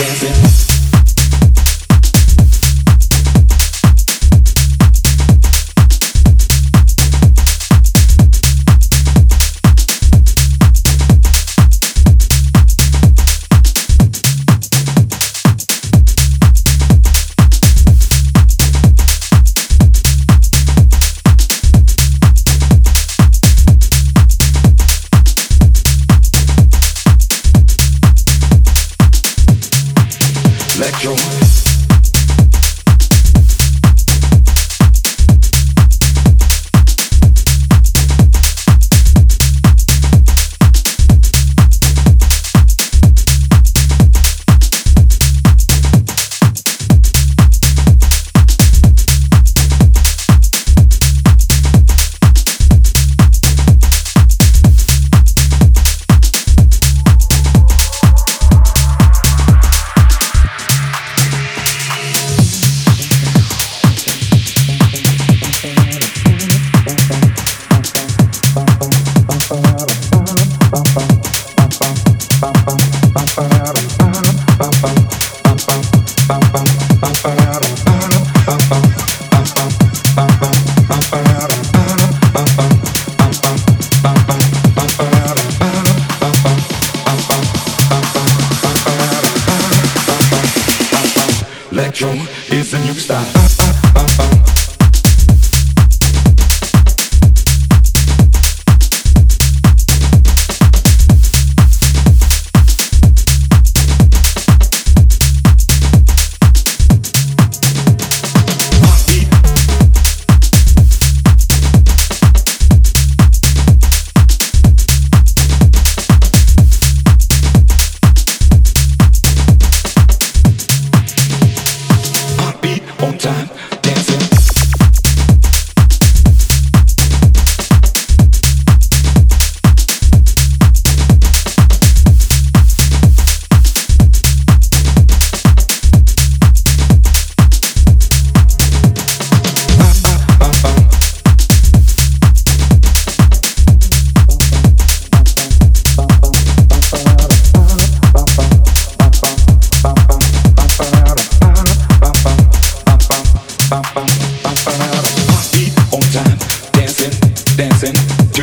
dancing. Electro is the new style. time.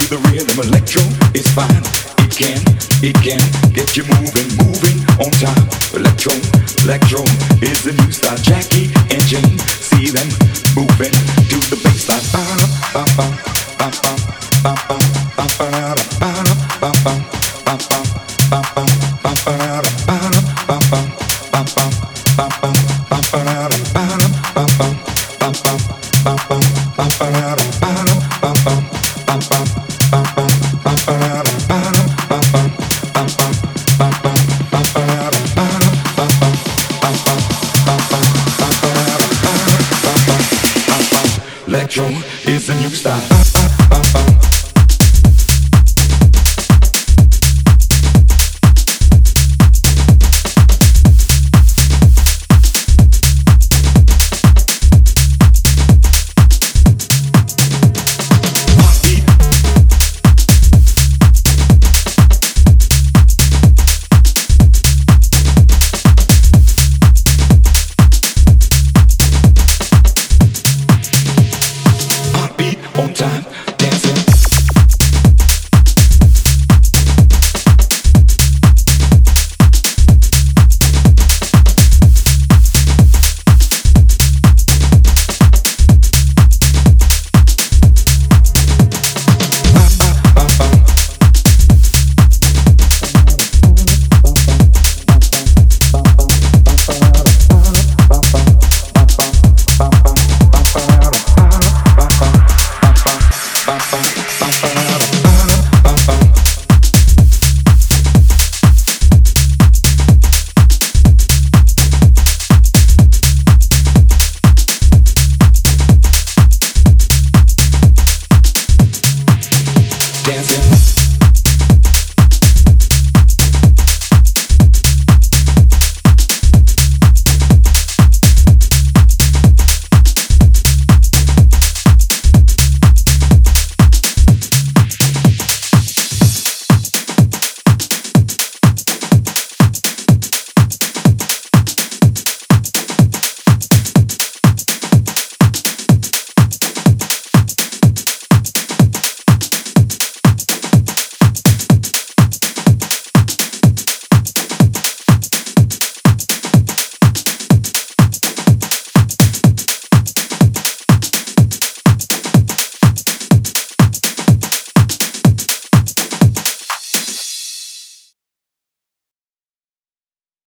the rhythm electro is fine. It can, it can get you moving, moving on time. Electro, electro is the new style. Jackie and Jane, see them moving to the bass line. Ba, ba. It's is a new style.